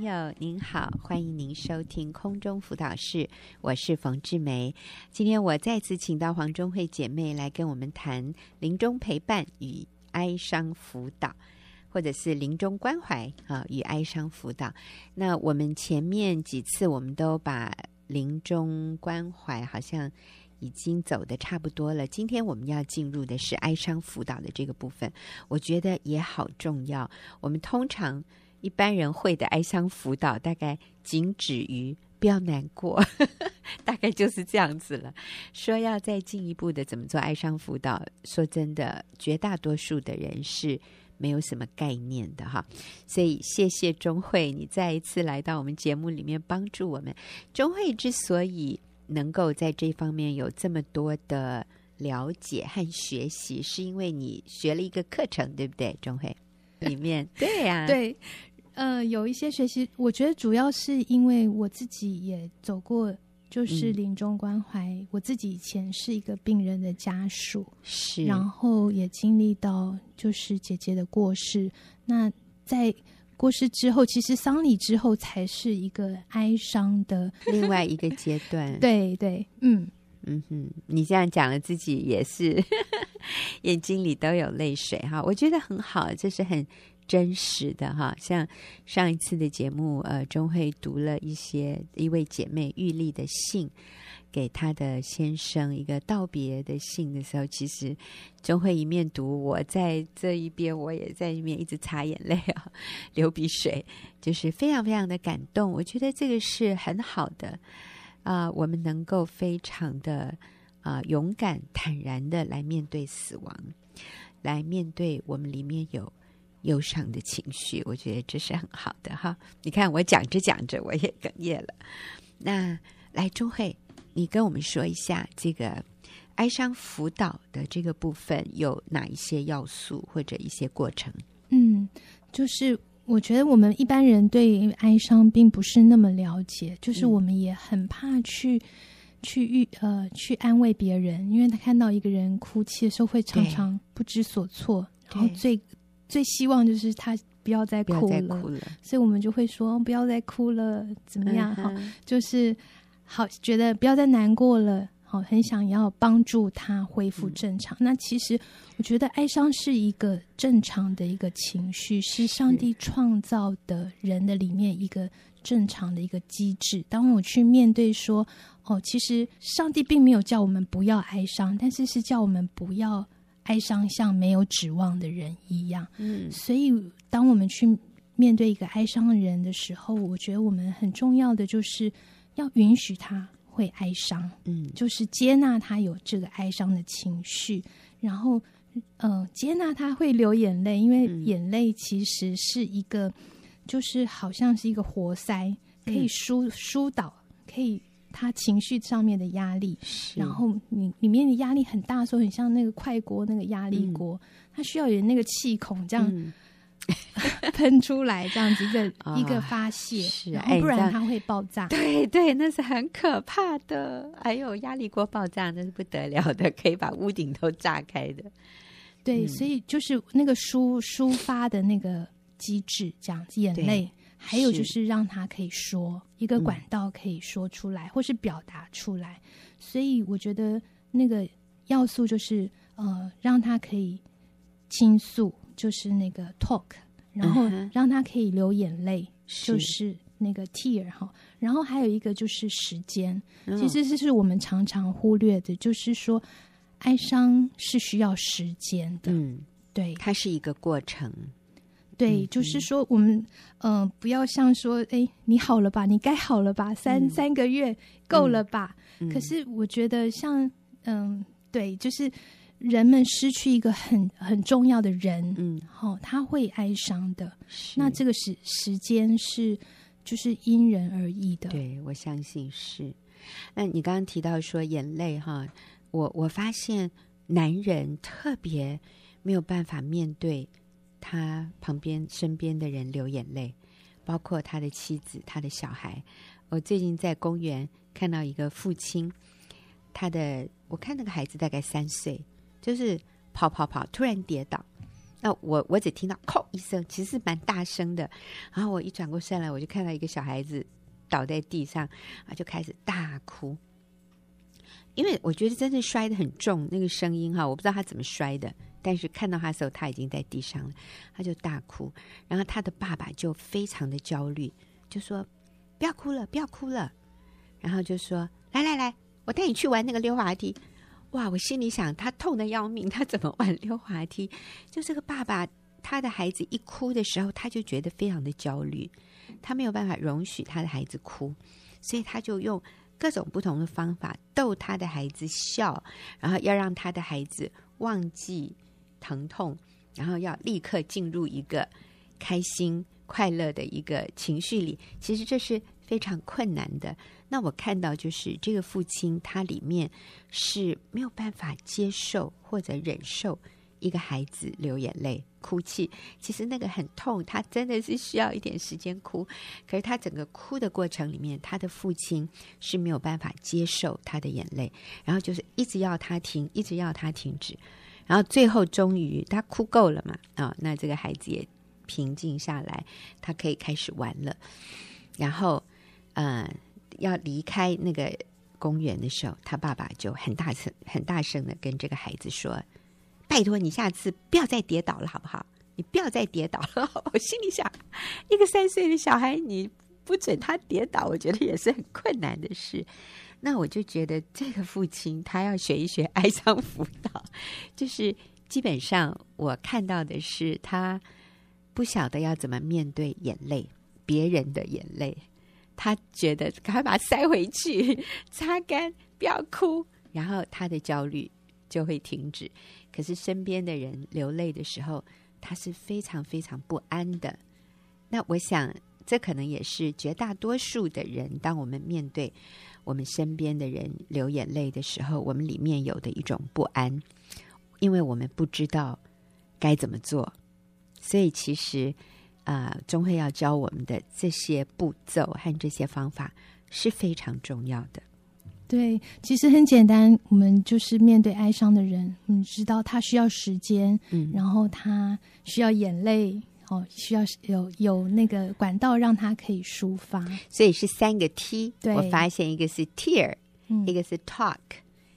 朋友您好，欢迎您收听空中辅导室，我是冯志梅。今天我再次请到黄中慧姐妹来跟我们谈临终陪伴与哀伤辅导，或者是临终关怀啊与哀伤辅导。那我们前面几次我们都把临终关怀好像已经走得差不多了，今天我们要进入的是哀伤辅导的这个部分，我觉得也好重要。我们通常一般人会的哀伤辅导，大概仅止于不要难过，大概就是这样子了。说要再进一步的怎么做哀伤辅导，说真的，绝大多数的人是没有什么概念的哈。所以谢谢钟慧，你再一次来到我们节目里面帮助我们。钟慧之所以能够在这方面有这么多的了解和学习，是因为你学了一个课程，对不对？钟慧里面 对呀、啊，对，呃，有一些学习，我觉得主要是因为我自己也走过，就是临终关怀。嗯、我自己以前是一个病人的家属，是，然后也经历到就是姐姐的过世。那在过世之后，其实丧礼之后才是一个哀伤的另外一个阶段。对对，嗯嗯哼，你这样讲了，自己也是 眼睛里都有泪水哈。我觉得很好，这是很真实的哈。像上一次的节目，呃，钟慧读了一些一位姐妹玉丽的信。给他的先生一个道别的信的时候，其实钟慧一面读，我在这一边，我也在一面一直擦眼泪啊，流鼻水，就是非常非常的感动。我觉得这个是很好的啊、我们能够非常的啊、勇敢坦然的来面对死亡，来面对我们里面有忧伤的情绪。我觉得这是很好的哈。你看我讲着讲着，我也哽咽了。那来，钟慧。你跟我们说一下这个哀伤辅导的这个部分有哪一些要素或者一些过程？嗯，就是我觉得我们一般人对哀伤并不是那么了解，就是我们也很怕去、嗯、去遇呃去安慰别人，因为他看到一个人哭泣的时候会常常不知所措，然后最最希望就是他不要再哭了，所以我们就会说不要再哭了，怎么样？哈、嗯，就是。好，觉得不要再难过了。好，很想要帮助他恢复正常。嗯、那其实，我觉得哀伤是一个正常的一个情绪，是上帝创造的人的里面一个正常的一个机制。当我去面对说，哦，其实上帝并没有叫我们不要哀伤，但是是叫我们不要哀伤，像没有指望的人一样。嗯，所以当我们去面对一个哀伤的人的时候，我觉得我们很重要的就是。要允许他会哀伤，嗯，就是接纳他有这个哀伤的情绪，然后，呃，接纳他会流眼泪，因为眼泪其实是一个，嗯、就是好像是一个活塞，可以疏疏导，可以他情绪上面的压力。然后你里面的压力很大的时候，很像那个快锅那个压力锅，嗯、它需要有那个气孔这样。嗯 喷出来这样子一个、哦、一个发泄，是啊，不然它会爆炸。对对，那是很可怕的。还有压力锅爆炸，那是不得了的，可以把屋顶都炸开的。对，嗯、所以就是那个抒抒发的那个机制，这样子眼泪，还有就是让他可以说一个管道可以说出来，嗯、或是表达出来。所以我觉得那个要素就是呃，让他可以倾诉。就是那个 talk，然后让他可以流眼泪，就是那个 tear 哈。然后还有一个就是时间，其实这是我们常常忽略的，就是说哀伤是需要时间的。嗯，对，它是一个过程。对，就是说我们嗯，不要像说哎，你好了吧，你该好了吧，三三个月够了吧？可是我觉得像嗯，对，就是。人们失去一个很很重要的人，嗯，好、哦，他会哀伤的。是那这个时时间是就是因人而异的。对，我相信是。那你刚刚提到说眼泪哈，我我发现男人特别没有办法面对他旁边身边的人流眼泪，包括他的妻子、他的小孩。我最近在公园看到一个父亲，他的我看那个孩子大概三岁。就是跑跑跑，突然跌倒，那我我只听到“叩”一声，其实是蛮大声的。然后我一转过身来，我就看到一个小孩子倒在地上，啊，就开始大哭。因为我觉得真的摔得很重，那个声音哈，我不知道他怎么摔的。但是看到他的时候，他已经在地上了，他就大哭。然后他的爸爸就非常的焦虑，就说：“不要哭了，不要哭了。”然后就说：“来来来，我带你去玩那个溜滑梯。”哇！我心里想，他痛得要命，他怎么玩溜滑梯？就这个爸爸，他的孩子一哭的时候，他就觉得非常的焦虑，他没有办法容许他的孩子哭，所以他就用各种不同的方法逗他的孩子笑，然后要让他的孩子忘记疼痛，然后要立刻进入一个开心快乐的一个情绪里。其实这是非常困难的。那我看到就是这个父亲，他里面是没有办法接受或者忍受一个孩子流眼泪、哭泣。其实那个很痛，他真的是需要一点时间哭。可是他整个哭的过程里面，他的父亲是没有办法接受他的眼泪，然后就是一直要他停，一直要他停止。然后最后终于他哭够了嘛？啊、那这个孩子也平静下来，他可以开始玩了。然后，呃。要离开那个公园的时候，他爸爸就很大声、很大声的跟这个孩子说：“拜托你下次不要再跌倒了，好不好？你不要再跌倒了。”我心里想，一个三岁的小孩，你不准他跌倒，我觉得也是很困难的事。那我就觉得这个父亲他要学一学哀伤辅导，就是基本上我看到的是他不晓得要怎么面对眼泪，别人的眼泪。他觉得赶快把它塞回去，擦干，不要哭，然后他的焦虑就会停止。可是身边的人流泪的时候，他是非常非常不安的。那我想，这可能也是绝大多数的人，当我们面对我们身边的人流眼泪的时候，我们里面有的一种不安，因为我们不知道该怎么做。所以其实。啊，中慧要教我们的这些步骤和这些方法是非常重要的。对，其实很简单，我们就是面对哀伤的人，你知道他需要时间，嗯，然后他需要眼泪，哦，需要有有那个管道让它可以抒发。所以是三个 T，对，我发现一个是 tear，嗯，一个是 talk，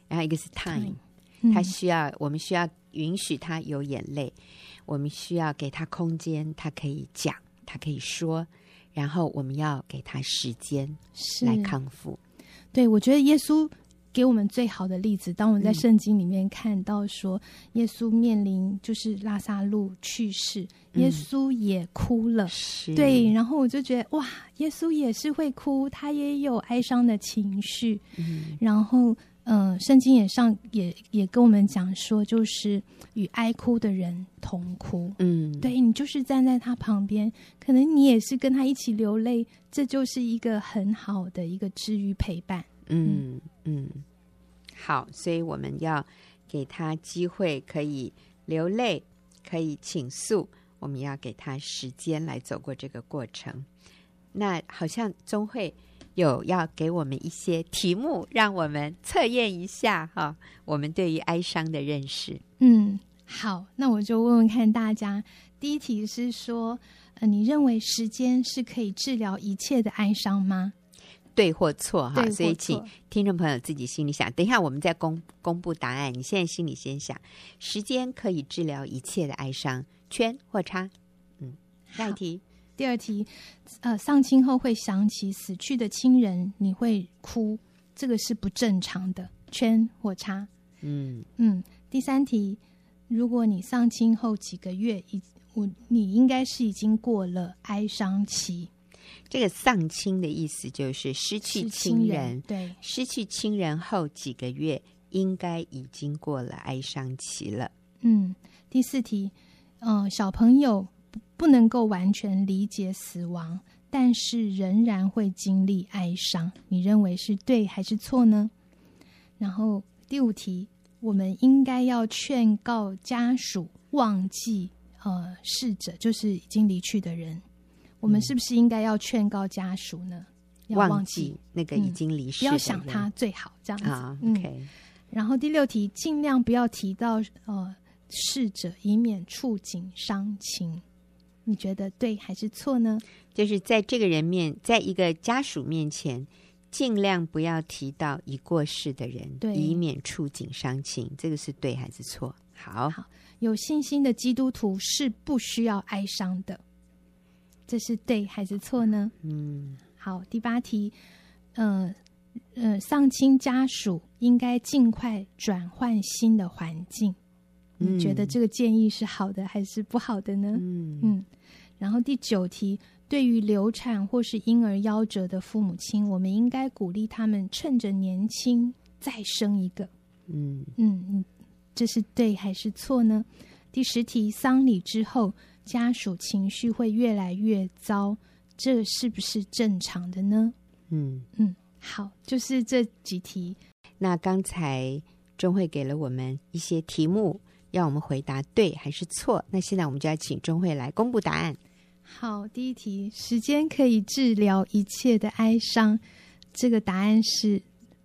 然后一个是 time。他需要，我们需要允许他有眼泪。我们需要给他空间，他可以讲，他可以说，然后我们要给他时间来康复。对，我觉得耶稣给我们最好的例子，当我们在圣经里面看到说，耶稣面临就是拉萨路去世，耶稣也哭了。是，对，然后我就觉得哇，耶稣也是会哭，他也有哀伤的情绪。嗯，然后。嗯，圣经也上也也跟我们讲说，就是与哀哭的人同哭。嗯，对，你就是站在他旁边，可能你也是跟他一起流泪，这就是一个很好的一个治愈陪伴。嗯嗯，好，所以我们要给他机会，可以流泪，可以倾诉，我们要给他时间来走过这个过程。那好像中慧。有要给我们一些题目，让我们测验一下哈，我们对于哀伤的认识。嗯，好，那我就问问看大家。第一题是说，呃，你认为时间是可以治疗一切的哀伤吗？对或错哈？所以请听众朋友自己心里想。等一下我们再公公布答案，你现在心里先想，时间可以治疗一切的哀伤，圈或叉？嗯，下一题。第二题，呃，丧亲后会想起死去的亲人，你会哭，这个是不正常的，圈或叉。嗯嗯。第三题，如果你丧亲后几个月，已我你应该是已经过了哀伤期。这个丧亲的意思就是失去亲人，对，失去亲人后几个月，应该已经过了哀伤期了。嗯。第四题，嗯、呃，小朋友。不能够完全理解死亡，但是仍然会经历哀伤。你认为是对还是错呢？然后第五题，我们应该要劝告家属忘记呃逝者，就是已经离去的人。我们是不是应该要劝告家属呢？要忘记，那个已经离世不要想他最好这样子。啊，OK。然后第六题，尽量不要提到呃。逝者，以免触景伤情。你觉得对还是错呢？就是在这个人面，在一个家属面前，尽量不要提到已过世的人，对，以免触景伤情。这个是对还是错？好，好，有信心的基督徒是不需要哀伤的，这是对还是错呢？嗯，好，第八题，呃呃，丧亲家属应该尽快转换新的环境。你觉得这个建议是好的还是不好的呢？嗯嗯。然后第九题，对于流产或是婴儿夭折的父母亲，我们应该鼓励他们趁着年轻再生一个。嗯嗯嗯，这是对还是错呢？第十题，丧礼之后家属情绪会越来越糟，这是不是正常的呢？嗯嗯，好，就是这几题。那刚才钟慧给了我们一些题目。要我们回答对还是错？那现在我们就要请钟慧来公布答案。好，第一题，时间可以治疗一切的哀伤，这个答案是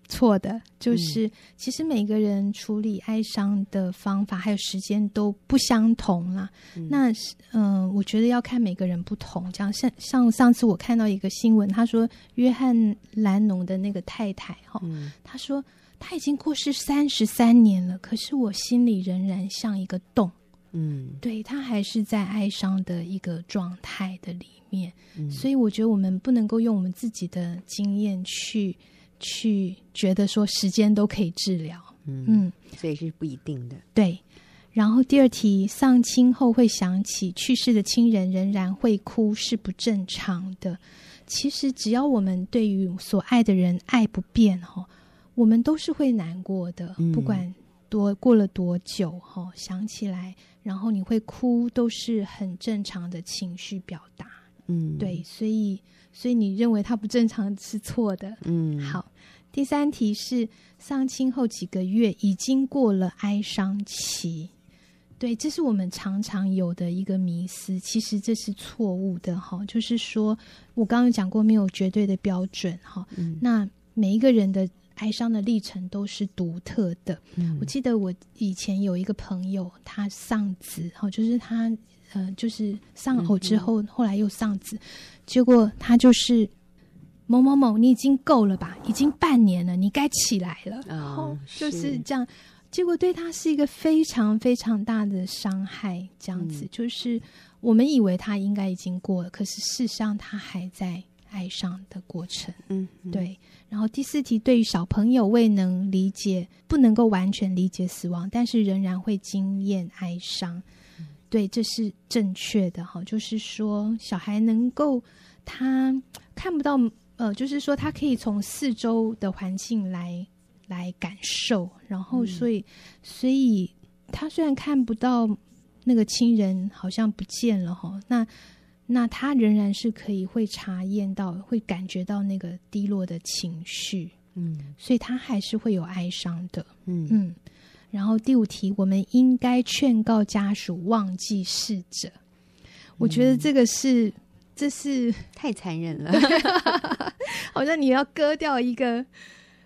错的。就是、嗯、其实每个人处理哀伤的方法还有时间都不相同啦。嗯、那嗯、呃，我觉得要看每个人不同。这样像像上次我看到一个新闻，他说约翰兰农的那个太太他说。他已经过世三十三年了，可是我心里仍然像一个洞。嗯，对，他还是在哀伤的一个状态的里面。嗯，所以我觉得我们不能够用我们自己的经验去去觉得说时间都可以治疗。嗯，嗯，所以是不一定的。对。然后第二题，丧亲后会想起去世的亲人，仍然会哭，是不正常的。其实只要我们对于所爱的人爱不变，哈。我们都是会难过的，不管多过了多久，哈、嗯，想起来，然后你会哭，都是很正常的情绪表达。嗯，对，所以，所以你认为它不正常是错的。嗯，好，第三题是丧亲后几个月已经过了哀伤期，对，这是我们常常有的一个迷思，其实这是错误的，哈，就是说我刚刚讲过，没有绝对的标准，哈，嗯，那每一个人的。哀伤的历程都是独特的。嗯，我记得我以前有一个朋友，他丧子，哈，就是他，呃，就是丧偶之后，嗯、后来又丧子，结果他就是某某某，你已经够了吧？已经半年了，你该起来了。然后、哦、就是这样，结果对他是一个非常非常大的伤害。这样子，嗯、就是我们以为他应该已经过了，可是事实上他还在。爱上的过程，嗯，对。然后第四题，对于小朋友未能理解，不能够完全理解死亡，但是仍然会经验哀伤，嗯、对，这是正确的哈。就是说，小孩能够他看不到，呃，就是说他可以从四周的环境来来感受，然后所以，嗯、所以他虽然看不到那个亲人好像不见了哈，那。那他仍然是可以会查验到，会感觉到那个低落的情绪，嗯，所以他还是会有哀伤的，嗯嗯。然后第五题，我们应该劝告家属忘记逝者。我觉得这个是，这是太残忍了，好像你要割掉一个，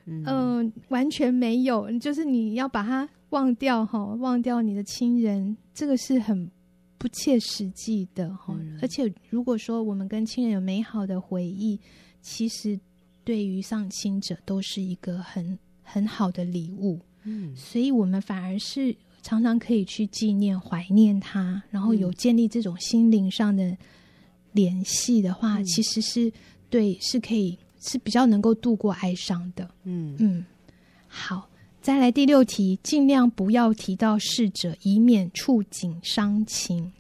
嗯、呃，完全没有，就是你要把它忘掉哈，忘掉你的亲人，这个是很。不切实际的哈，嗯、而且如果说我们跟亲人有美好的回忆，其实对于丧亲者都是一个很很好的礼物。嗯，所以我们反而是常常可以去纪念、怀念他，然后有建立这种心灵上的联系的话，嗯、其实是对，是可以是比较能够度过哀伤的。嗯嗯，好。再来第六题，尽量不要提到逝者，以免触景伤情。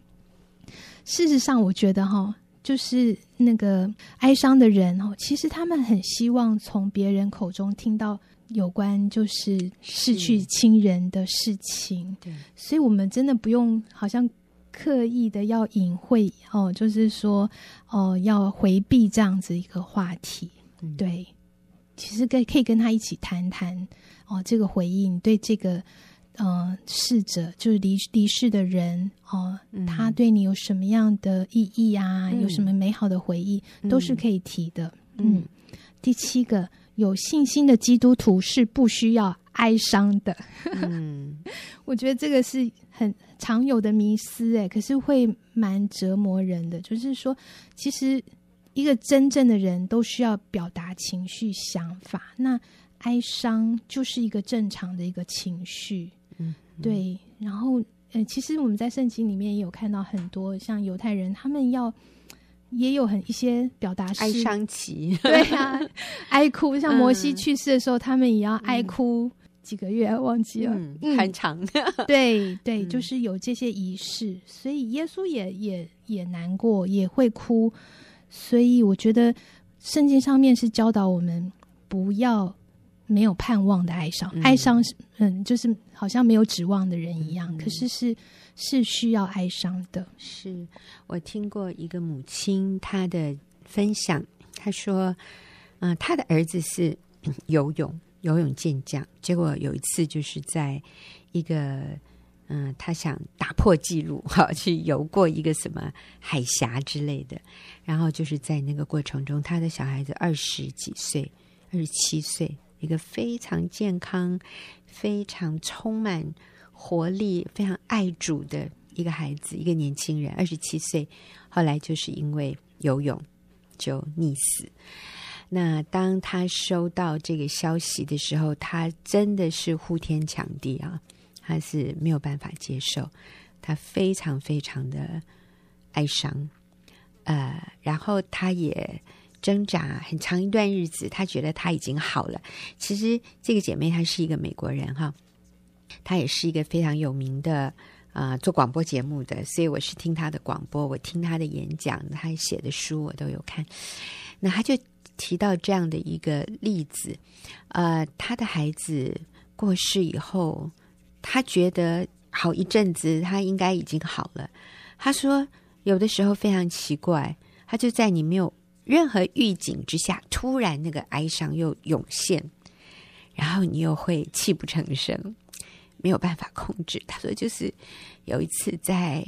事实上，我觉得哈，就是那个哀伤的人哦，其实他们很希望从别人口中听到有关就是逝去亲人的事情。对，所以我们真的不用好像刻意的要隐晦哦，就是说哦，要回避这样子一个话题。嗯、对，其实可以可以跟他一起谈谈。哦，这个回应对这个呃逝者，就是离离世的人哦，嗯、他对你有什么样的意义啊？嗯、有什么美好的回忆，都是可以提的。嗯，嗯，第七个，有信心的基督徒是不需要哀伤的。嗯，我觉得这个是很常有的迷思，哎，可是会蛮折磨人的。就是说，其实一个真正的人都需要表达情绪、想法。那哀伤就是一个正常的一个情绪。嗯，对。然后，呃，其实我们在圣经里面也有看到很多像犹太人，他们要。也有很一些表达是哀伤期，对啊，哀哭。像摩西去世的时候，嗯、他们也要哀哭几个月，忘记了，嗯，很长。对对，就是有这些仪式，所以耶稣也也也难过，也会哭。所以我觉得圣经上面是教导我们不要没有盼望的哀伤，嗯、哀伤是嗯，就是好像没有指望的人一样。嗯、可是是。是需要哀伤的。是我听过一个母亲她的分享，她说：“嗯、她的儿子是游泳游泳健将，结果有一次就是在一个嗯、他想打破纪录，哈，去游过一个什么海峡之类的，然后就是在那个过程中，他的小孩子二十几岁，二十七岁，一个非常健康、非常充满。”活力非常爱主的一个孩子，一个年轻人，二十七岁，后来就是因为游泳就溺死。那当他收到这个消息的时候，他真的是呼天抢地啊，他是没有办法接受，他非常非常的哀伤，呃，然后他也挣扎很长一段日子，他觉得他已经好了。其实这个姐妹她是一个美国人哈。他也是一个非常有名的啊、呃，做广播节目的，所以我是听他的广播，我听他的演讲，他写的书我都有看。那他就提到这样的一个例子，呃，他的孩子过世以后，他觉得好一阵子他应该已经好了。他说，有的时候非常奇怪，他就在你没有任何预警之下，突然那个哀伤又涌现，然后你又会泣不成声。没有办法控制。他说，就是有一次在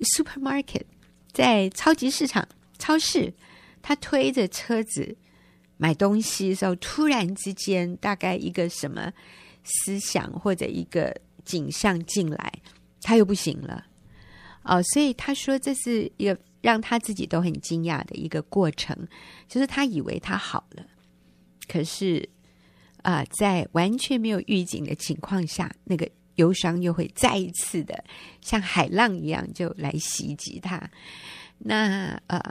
supermarket，在超级市场、超市，他推着车子买东西的时候，突然之间，大概一个什么思想或者一个景象进来，他又不行了。哦，所以他说这是一个让他自己都很惊讶的一个过程，就是他以为他好了，可是。啊、在完全没有预警的情况下，那个忧伤又会再一次的像海浪一样就来袭击他。那呃，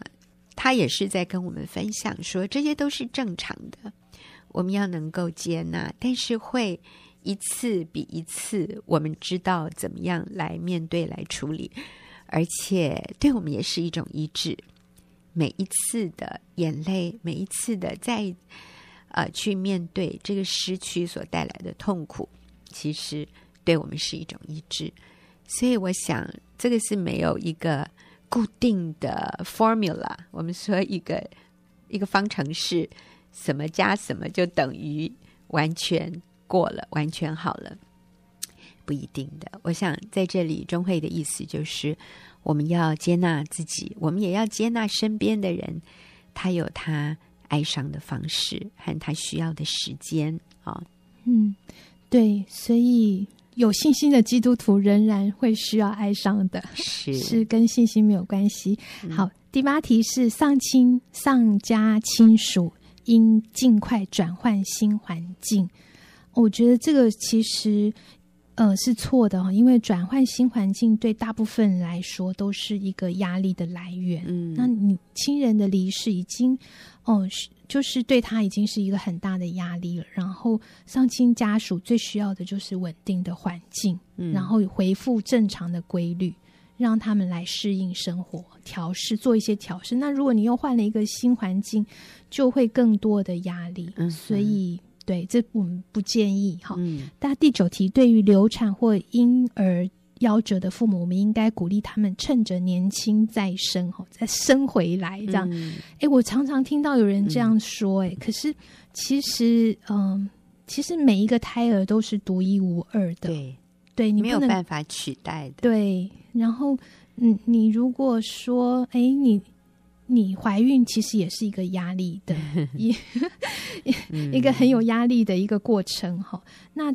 他也是在跟我们分享说，这些都是正常的，我们要能够接纳，但是会一次比一次，我们知道怎么样来面对、来处理，而且对我们也是一种医治。每一次的眼泪，每一次的在。呃，去面对这个失去所带来的痛苦，其实对我们是一种医治。所以，我想这个是没有一个固定的 formula。我们说一个一个方程式，什么加什么就等于完全过了，完全好了，不一定的。我想在这里，钟慧的意思就是，我们要接纳自己，我们也要接纳身边的人，他有他。哀伤的方式和他需要的时间啊，哦、嗯，对，所以有信心的基督徒仍然会需要哀伤的，是是跟信心没有关系。嗯、好，第八题是丧亲丧家亲属应尽快转换新环境。我觉得这个其实。呃，是错的哈，因为转换新环境对大部分人来说都是一个压力的来源。嗯，那你亲人的离世已经，哦，就是对他已经是一个很大的压力了。然后丧亲家属最需要的就是稳定的环境，嗯，然后恢复正常的规律，让他们来适应生活、调试、做一些调试。那如果你又换了一个新环境，就会更多的压力。嗯，所以。对，这我们不建议哈。大家、嗯、第九题，对于流产或婴儿夭折的父母，我们应该鼓励他们趁着年轻再生，哈，再生回来这样。哎、嗯，我常常听到有人这样说，哎、嗯，可是其实，嗯，其实每一个胎儿都是独一无二的，对，对你没有办法取代的。对，然后，嗯，你如果说，哎，你。你怀孕其实也是一个压力的 一一个很有压力的一个过程哈。那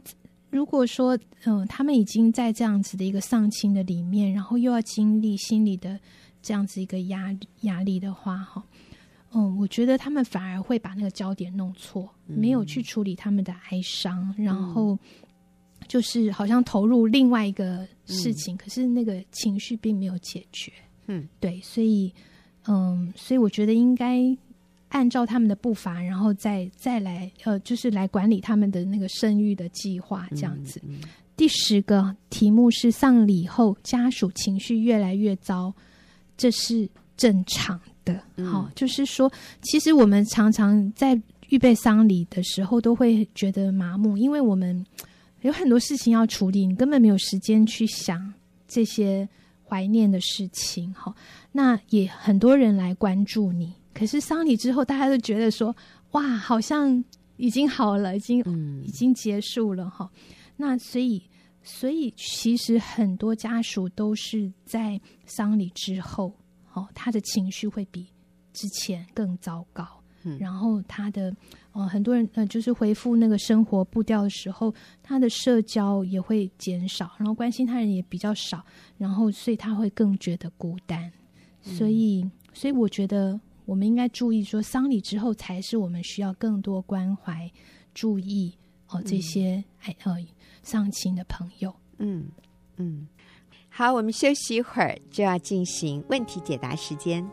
如果说嗯，他们已经在这样子的一个丧亲的里面，然后又要经历心理的这样子一个压压力的话哈，嗯，我觉得他们反而会把那个焦点弄错，没有去处理他们的哀伤，然后就是好像投入另外一个事情，可是那个情绪并没有解决。嗯，对，所以。嗯，所以我觉得应该按照他们的步伐，然后再再来，呃，就是来管理他们的那个生育的计划，这样子。嗯嗯、第十个题目是丧礼后家属情绪越来越糟，这是正常的。好、嗯哦，就是说，其实我们常常在预备丧礼的时候都会觉得麻木，因为我们有很多事情要处理，你根本没有时间去想这些。怀念的事情，哈，那也很多人来关注你。可是丧礼之后，大家都觉得说，哇，好像已经好了，已经、嗯、已经结束了，哈。那所以，所以其实很多家属都是在丧礼之后，哦，他的情绪会比之前更糟糕，嗯、然后他的。呃，很多人呃，就是恢复那个生活步调的时候，他的社交也会减少，然后关心他人也比较少，然后所以他会更觉得孤单。嗯、所以，所以我觉得我们应该注意说，丧礼之后才是我们需要更多关怀、注意哦这些哎呃丧亲的朋友。嗯嗯，好，我们休息一会儿，就要进行问题解答时间。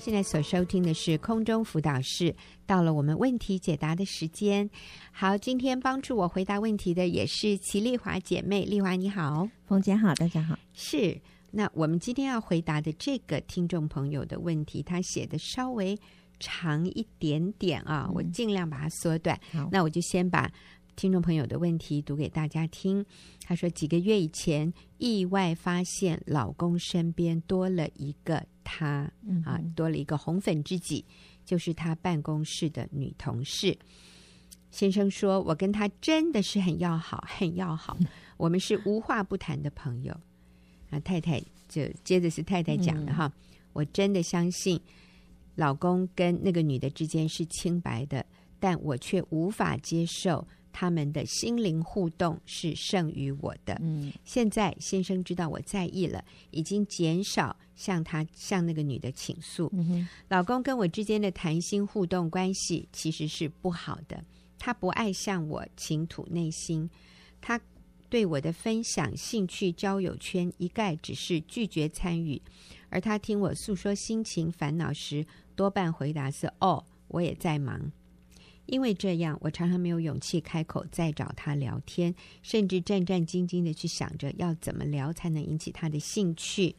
现在所收听的是空中辅导室，到了我们问题解答的时间。好，今天帮助我回答问题的也是齐丽华姐妹，丽华你好，冯姐好，大家好。是，那我们今天要回答的这个听众朋友的问题，他写的稍微长一点点啊，嗯、我尽量把它缩短。好那我就先把。听众朋友的问题读给大家听。他说，几个月以前意外发现老公身边多了一个他，啊，多了一个红粉知己，就是他办公室的女同事。先生说，我跟他真的是很要好，很要好，我们是无话不谈的朋友。啊，太太就接着是太太讲的哈，嗯、我真的相信老公跟那个女的之间是清白的，但我却无法接受。他们的心灵互动是胜于我的。嗯，现在先生知道我在意了，已经减少向他向那个女的倾诉。嗯，老公跟我之间的谈心互动关系其实是不好的。他不爱向我倾吐内心，他对我的分享、兴趣、交友圈一概只是拒绝参与。而他听我诉说心情、烦恼时，多半回答是：“哦，我也在忙。”因为这样，我常常没有勇气开口再找他聊天，甚至战战兢兢的去想着要怎么聊才能引起他的兴趣。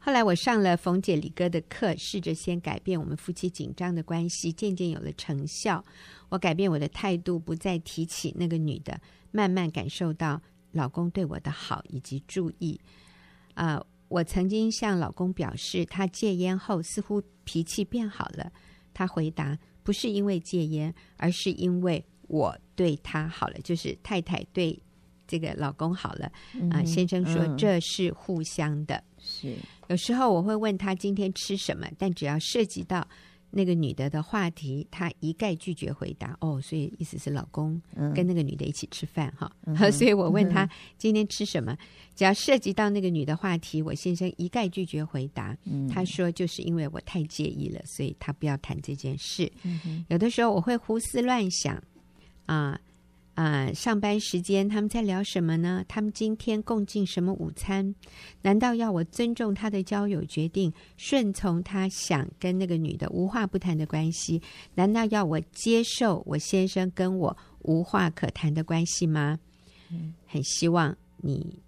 后来我上了冯姐李哥的课，试着先改变我们夫妻紧张的关系，渐渐有了成效。我改变我的态度，不再提起那个女的，慢慢感受到老公对我的好以及注意。啊、呃，我曾经向老公表示，他戒烟后似乎脾气变好了。他回答。不是因为戒烟，而是因为我对他好了，就是太太对这个老公好了。嗯、啊，先生说这是互相的。是，有时候我会问他今天吃什么，但只要涉及到。那个女的的话题，她一概拒绝回答。哦，所以意思是老公跟那个女的一起吃饭哈。嗯、所以我问他今天吃什么，嗯、只要涉及到那个女的话题，我先生一概拒绝回答。嗯、他说就是因为我太介意了，所以他不要谈这件事。嗯、有的时候我会胡思乱想啊。啊，上班时间他们在聊什么呢？他们今天共进什么午餐？难道要我尊重他的交友决定，顺从他想跟那个女的无话不谈的关系？难道要我接受我先生跟我无话可谈的关系吗？嗯，很希望你，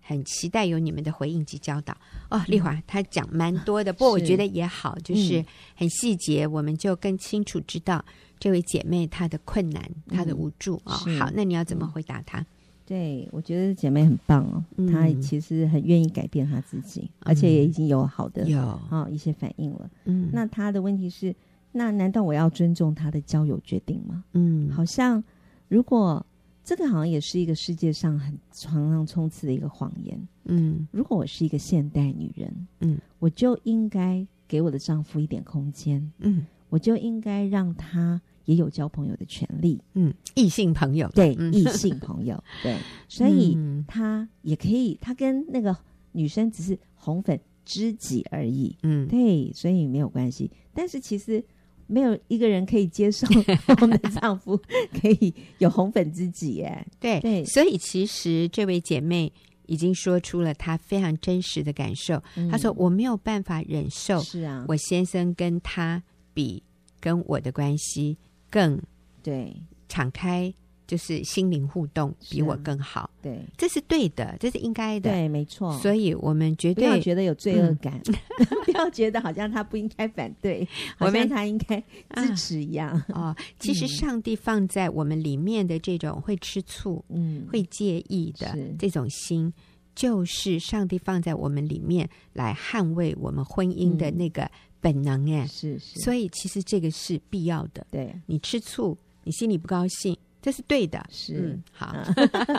很期待有你们的回应及教导哦。丽华她讲蛮多的，不过我觉得也好，就是很细节，我们就更清楚知道这位姐妹她的困难、她的无助啊。好，那你要怎么回答她？对，我觉得姐妹很棒哦，她其实很愿意改变她自己，而且也已经有好的有啊一些反应了。嗯，那她的问题是，那难道我要尊重她的交友决定吗？嗯，好像如果。这个好像也是一个世界上很常常充斥的一个谎言。嗯，如果我是一个现代女人，嗯，我就应该给我的丈夫一点空间。嗯，我就应该让他也有交朋友的权利。嗯，异性朋友，对，异性朋友，对，所以他也可以，他跟那个女生只是红粉知己而已。嗯，对，所以没有关系。但是其实。没有一个人可以接受 我们的丈夫可以有红粉知己耶。对对，所以其实这位姐妹已经说出了她非常真实的感受。嗯、她说：“我没有办法忍受，是啊，我先生跟他比，跟我的关系更对。敞开。”就是心灵互动比我更好，啊、对，这是对的，这是应该的，对，没错。所以我们绝对不要觉得有罪恶感，嗯、不要觉得好像他不应该反对，好像他应该支持一样。哦，其实上帝放在我们里面的这种会吃醋、嗯，会介意的这种心，就是上帝放在我们里面来捍卫我们婚姻的那个本能。哎、嗯，是是。所以其实这个是必要的。对，你吃醋，你心里不高兴。这是对的，是、嗯、好，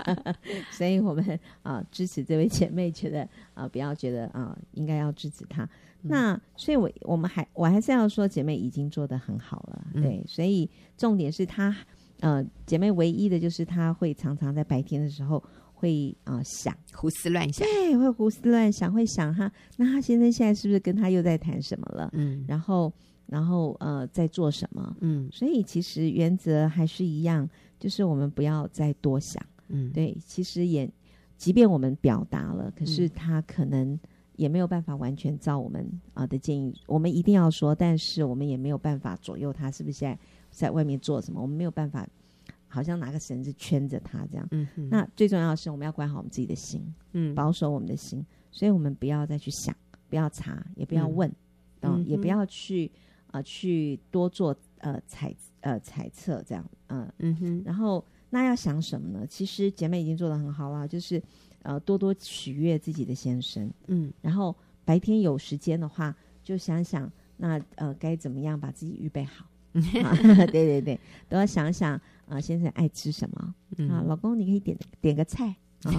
所以我们啊、呃、支持这位姐妹，觉得啊、呃、不要觉得啊、呃、应该要支持她。嗯、那所以我，我我们还我还是要说，姐妹已经做得很好了，嗯、对。所以重点是她呃姐妹唯一的就是她会常常在白天的时候会啊、呃、想胡思乱想，对，会胡思乱想，会想哈，那他先生现在是不是跟他又在谈什么了？嗯，然后然后呃在做什么？嗯，所以其实原则还是一样。就是我们不要再多想，嗯，对，其实也，即便我们表达了，可是他可能也没有办法完全照我们啊的建议。我们一定要说，但是我们也没有办法左右他是不是现在在外面做什么。我们没有办法，好像拿个绳子圈着他这样。嗯哼，那最重要的是，我们要管好我们自己的心，嗯，保守我们的心。所以我们不要再去想，不要查，也不要问，嗯，也不要去啊、呃、去多做呃猜。呃，猜测这样，嗯、呃、嗯哼，然后那要想什么呢？其实姐妹已经做的很好了，就是呃，多多取悦自己的先生，嗯，然后白天有时间的话，就想想那呃该怎么样把自己预备好，啊、对对对，都要想想啊、呃，先生爱吃什么、嗯、啊，老公你可以点点个菜，啊、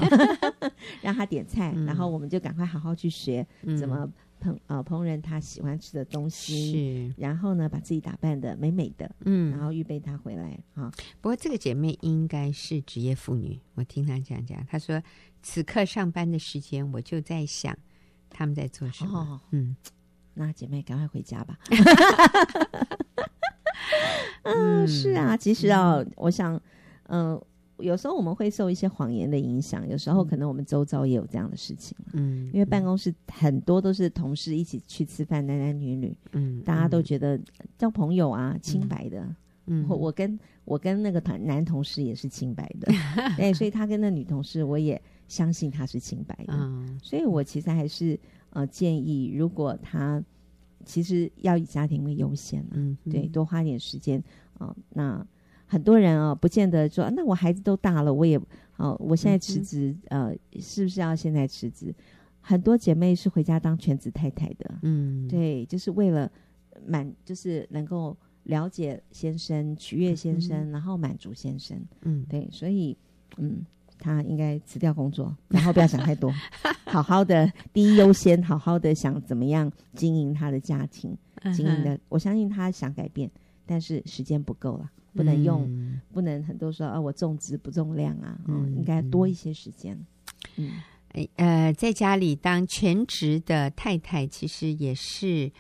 让他点菜，嗯、然后我们就赶快好好去学怎么。烹啊烹饪他喜欢吃的东西，是，然后呢，把自己打扮的美美的，嗯，然后预备他回来啊。不过这个姐妹应该是职业妇女，我听她讲讲，她说此刻上班的时间，我就在想他们在做什么。哦、嗯，那姐妹赶快回家吧。嗯，是啊，其实啊，嗯、我想，嗯、呃。有时候我们会受一些谎言的影响，有时候可能我们周遭也有这样的事情。嗯，因为办公室很多都是同事一起去吃饭，男男女女，嗯，大家都觉得交朋友啊，清白的。嗯，我我跟我跟那个男男同事也是清白的，哎，所以他跟那女同事，我也相信他是清白的。嗯，所以我其实还是呃建议，如果他其实要以家庭为优先，嗯，对，多花点时间啊，呃，那。很多人啊，不见得说，那我孩子都大了，我也哦，我现在辞职，嗯、呃，是不是要现在辞职？很多姐妹是回家当全职太太的，嗯，对，就是为了满，就是能够了解先生、取悦先生，嗯、然后满足先生，嗯，对，所以，嗯，他应该辞掉工作，然后不要想太多，好好的第一优先，好好的想怎么样经营他的家庭，经营的，我相信他想改变，但是时间不够了。不能用，嗯、不能很多说啊，我重质不重量啊，嗯，嗯应该多一些时间。嗯，呃，在家里当全职的太太，其实也是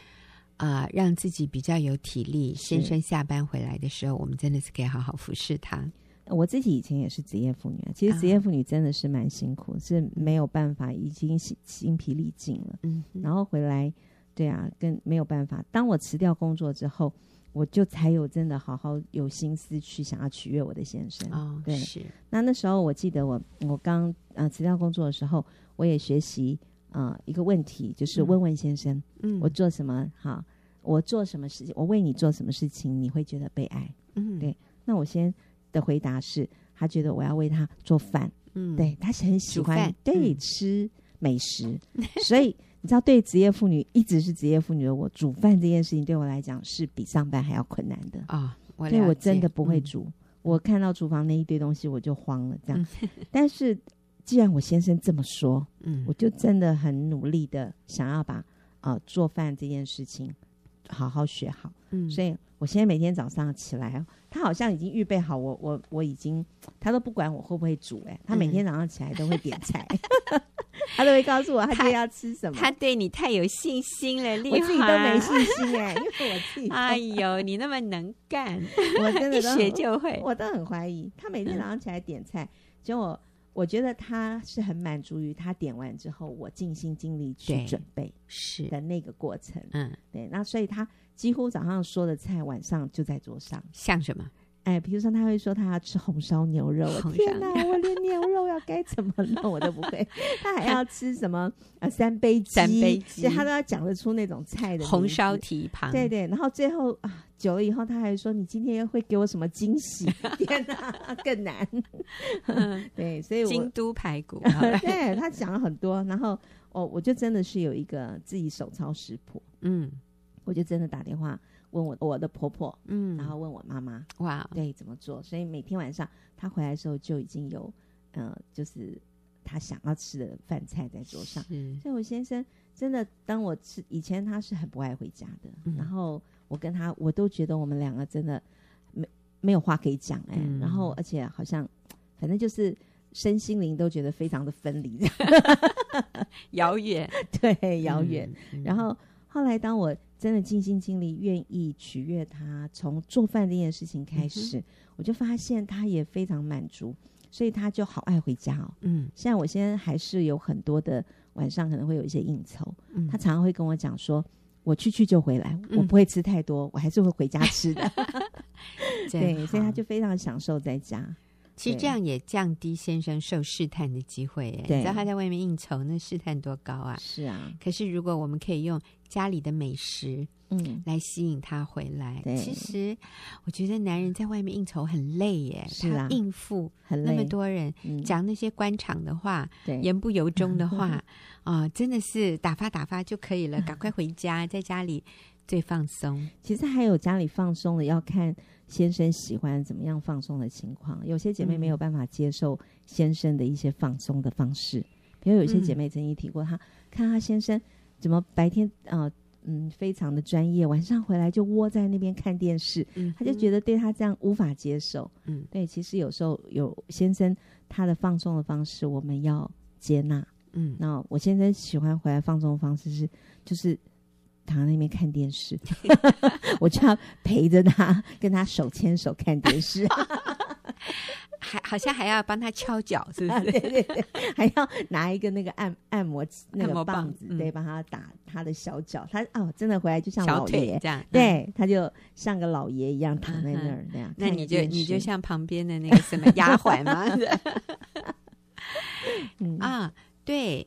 啊、呃，让自己比较有体力。先生下班回来的时候，我们真的是可以好好服侍他。我自己以前也是职业妇女，其实职业妇女真的是蛮辛苦，啊、是没有办法，已经精疲力尽了。嗯，然后回来，对啊，跟没有办法。当我辞掉工作之后。我就才有真的好好有心思去想要取悦我的先生。哦，对，是。那那时候我记得我我刚呃辞掉工作的时候，我也学习呃一个问题，就是问问先生，嗯，我做什么好，我做什么事情，我为你做什么事情，你会觉得被爱？嗯，对。那我先的回答是，他觉得我要为他做饭，嗯，对，他是很喜欢对吃美食，所以。你知道，对职业妇女一直是职业妇女的我，煮饭这件事情对我来讲是比上班还要困难的啊！我对我真的不会煮，嗯、我看到厨房那一堆东西我就慌了。这样，嗯、但是既然我先生这么说，嗯，我就真的很努力的想要把啊、呃、做饭这件事情好好学好。嗯，所以我现在每天早上起来，他好像已经预备好我，我我已经他都不管我会不会煮，哎，他每天早上起来都会点菜。嗯 他都会告诉我他今天要吃什么。他对你太有信心了！我自己都没信心哎，因为我自己。哎呦，你那么能干，我真的一学就会。我都很怀疑，他每天早上起来点菜，结果我觉得他是很满足于他点完之后，我尽心尽力去准备是的那个过程。嗯，对。那所以他几乎早上说的菜，晚上就在桌上。像什么？哎，比如说他会说他要吃红烧牛肉，天哪，我连牛肉要该怎么弄我都不会。他还要吃什么呃三杯鸡，三杯鸡，他都要讲得出那种菜的红烧蹄膀。对对，然后最后啊，久了以后他还说你今天会给我什么惊喜？天哪，更难。对，所以我京都排骨，对他讲了很多，然后哦，我就真的是有一个自己手抄食谱，嗯，我就真的打电话。问我我的婆婆，嗯，然后问我妈妈，哇，对，怎么做？所以每天晚上她回来的时候就已经有，呃，就是她想要吃的饭菜在桌上。嗯所以我先生真的，当我吃以前他是很不爱回家的，嗯、然后我跟他，我都觉得我们两个真的没没有话可以讲哎，嗯、然后而且好像反正就是身心灵都觉得非常的分离，遥远，对，遥远。嗯、然后后来当我。真的尽心尽力，愿意取悦他，从做饭这件事情开始，嗯、我就发现他也非常满足，所以他就好爱回家哦。嗯，现在我现在还是有很多的晚上可能会有一些应酬，嗯、他常常会跟我讲说：“我去去就回来，嗯、我不会吃太多，我还是会回家吃的。”对，所以他就非常享受在家。其实这样也降低先生受试探的机会。哎对，你知道他在外面应酬，那试探多高啊？是啊。可是如果我们可以用家里的美食，嗯，来吸引他回来，嗯、其实我觉得男人在外面应酬很累耶，是啊，应付那么多人，嗯、讲那些官场的话，对言不由衷的话 啊、呃，真的是打发打发就可以了，赶快回家，在家里最放松。其实还有家里放松的，要看。先生喜欢怎么样放松的情况？有些姐妹没有办法接受先生的一些放松的方式，比如有些姐妹曾经提过她，看她先生怎么白天啊、呃，嗯，非常的专业，晚上回来就窝在那边看电视，嗯，她就觉得对他这样无法接受，嗯，对，其实有时候有先生他的放松的方式，我们要接纳，嗯，那我先生喜欢回来放松的方式是，就是。躺在那边看电视，我就要陪着他，跟他手牵手看电视，还好像还要帮他敲脚，是不是？对对对，还要拿一个那个按按摩那个棒子，对，帮他打他的小脚。他哦，真的回来就像老爷这样，对，他就像个老爷一样躺在那儿那样。那你就你就像旁边的那个什么丫鬟吗？嗯啊，对。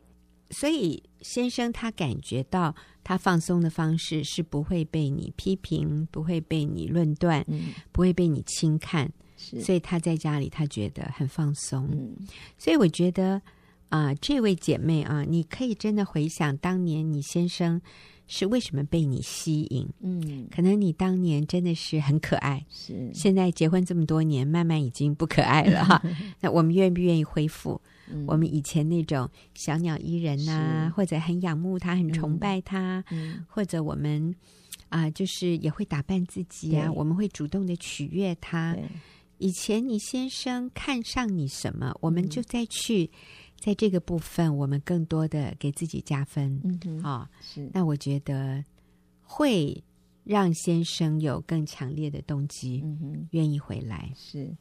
所以先生他感觉到他放松的方式是不会被你批评，不会被你论断，嗯、不会被你轻看，所以他在家里他觉得很放松。嗯、所以我觉得啊、呃，这位姐妹啊，你可以真的回想当年你先生是为什么被你吸引？嗯，可能你当年真的是很可爱，是。现在结婚这么多年，慢慢已经不可爱了哈。那我们愿不愿意恢复？嗯、我们以前那种小鸟依人呐、啊，或者很仰慕他、很崇拜他，嗯、或者我们啊、呃，就是也会打扮自己啊，我们会主动的取悦他。以前你先生看上你什么，我们就再去在这个部分，我们更多的给自己加分。嗯哼，啊、哦，是。那我觉得会让先生有更强烈的动机，嗯哼，愿意回来。是，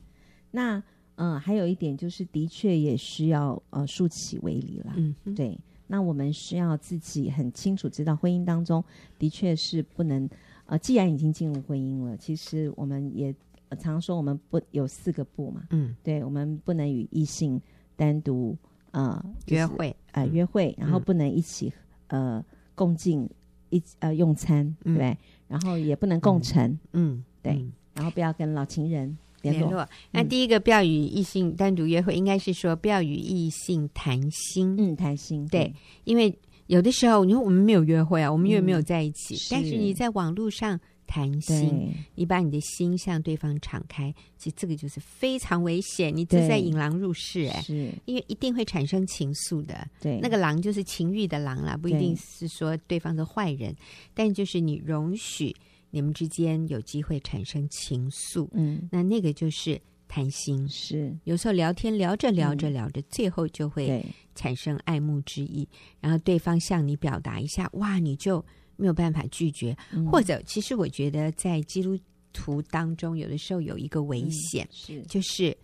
那。嗯，还有一点就是，的确也需要呃竖起围篱了。嗯哼，对。那我们需要自己很清楚知道，婚姻当中的确是不能呃，既然已经进入婚姻了，其实我们也常说我们不有四个不嘛，嗯，对，我们不能与异性单独呃、就是、约会，呃约会，然后不能一起、嗯、呃共进一呃用餐，对、嗯，然后也不能共乘，嗯，嗯对、嗯，然后不要跟老情人联络。那第一个不要与异性单独约会，应该是说不要与异性谈心，嗯，谈心，对，对。因为。有的时候，你说我们没有约会啊，我们又没有在一起，嗯、但是。你在网络上谈心，你把你的心向对方敞开，其实这个就是非常危险，你这是在引狼入室哎，是，因为一定会产生情愫的。对，那个狼就是情欲的狼啦，不一定是说对方是坏人，但就是你容许你们之间有机会产生情愫，嗯，那那个就是。谈心。是。有时候聊天聊着聊着聊着，嗯、最后就会产生爱慕之意，然后对方向你表达一下，哇，你就没有办法拒绝。嗯、或者，其实我觉得在基督徒当中，有的时候有一个危险，嗯、是就是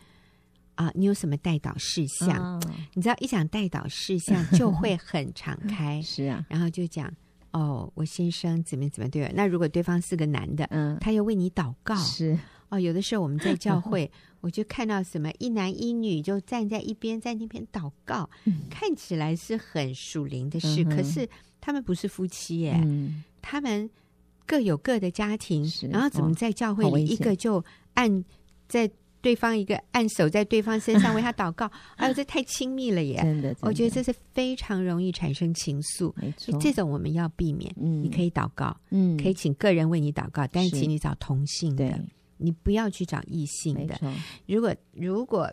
啊，你有什么代祷事项？哦、你知道，一讲代祷事项就会很敞开，是啊，然后就讲哦，我先生怎么怎么对。那如果对方是个男的，嗯，他又为你祷告，是。哦，有的时候我们在教会，我就看到什么一男一女就站在一边，在那边祷告，嗯、看起来是很属灵的事，嗯，可是他们不是夫妻耶，嗯、他们各有各的家庭，然后怎么在教会里一个就按在对方一个按手在对方身上为他 祷告，哎呦，这太亲密了耶！真的，真的，我觉得这是非常容易产生情愫，没错，这种我们要避免。嗯，你可以祷告，嗯，可以请个人为你祷告，但是请你找同性的。你不要去找异性的。如果如果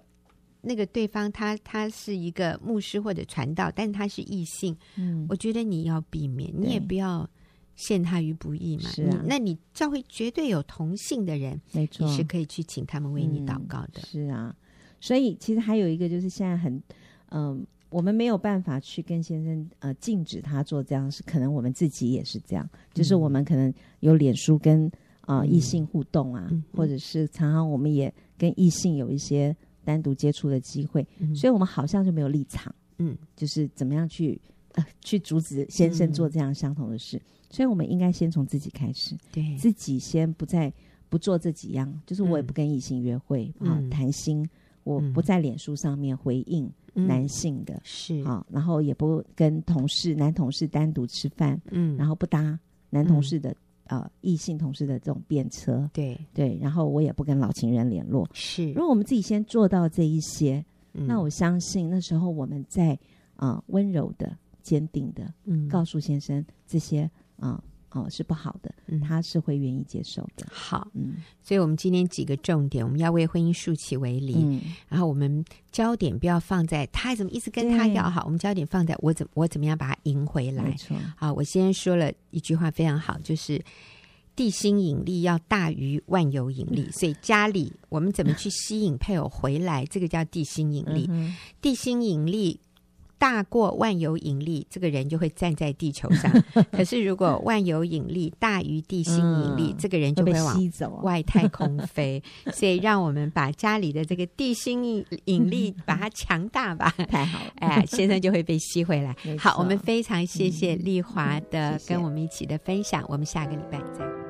那个对方他他是一个牧师或者传道，但他是异性，嗯，我觉得你要避免，你也不要陷他于不义嘛。是啊，那你教会绝对有同性的人，没错，你是可以去请他们为你祷告的。嗯，是啊，所以其实还有一个就是现在很嗯、呃，我们没有办法去跟先生呃禁止他做这样，是可能我们自己也是这样，就是我们可能有脸书跟。啊、呃，异性互动啊、嗯，或者是常常我们也跟异性有一些单独接触的机会、嗯，所以我们好像就没有立场，嗯，就是怎么样去呃去阻止先生做这样相同的事，嗯、所以我们应该先从自己开始，对，自己先不再不做这几样，就是我也不跟异性约会啊，谈、嗯、心、嗯，我不在脸书上面回应男性的，是、嗯、啊，然后也不跟同事男同事单独吃饭，嗯，然后不搭男同事的。呃，异性同事的这种便车，对。对，然后我也不跟老情人联络。是，如果我们自己先做到这一些，嗯、那我相信那时候我们在啊温、呃、柔的、坚定的，嗯，告诉先生这些啊哦、呃呃、是不好的、嗯，他是会愿意接受的。好，嗯，所以我们今天几个重点，我们要为婚姻竖起围篱、嗯，然后我们焦点不要放在他怎么一直跟他要好，我们焦点放在我怎么我怎么样把他赢回来。没错，好，我先说了一句话非常好，就是。地心引力要大于万有引力，所以家里我们怎么去吸引配偶回来？这个叫地心引力。地心引力大过万有引力，这个人就会站在地球上。可是如果万有引力大于地心引力，这个人就会往外太空飞。所以让我们把家里的这个地心引力 把它强大吧。太好了，哎，先生就会被吸回来。好，我们非常谢谢丽华的跟我们一起的分享。我们下个礼拜再。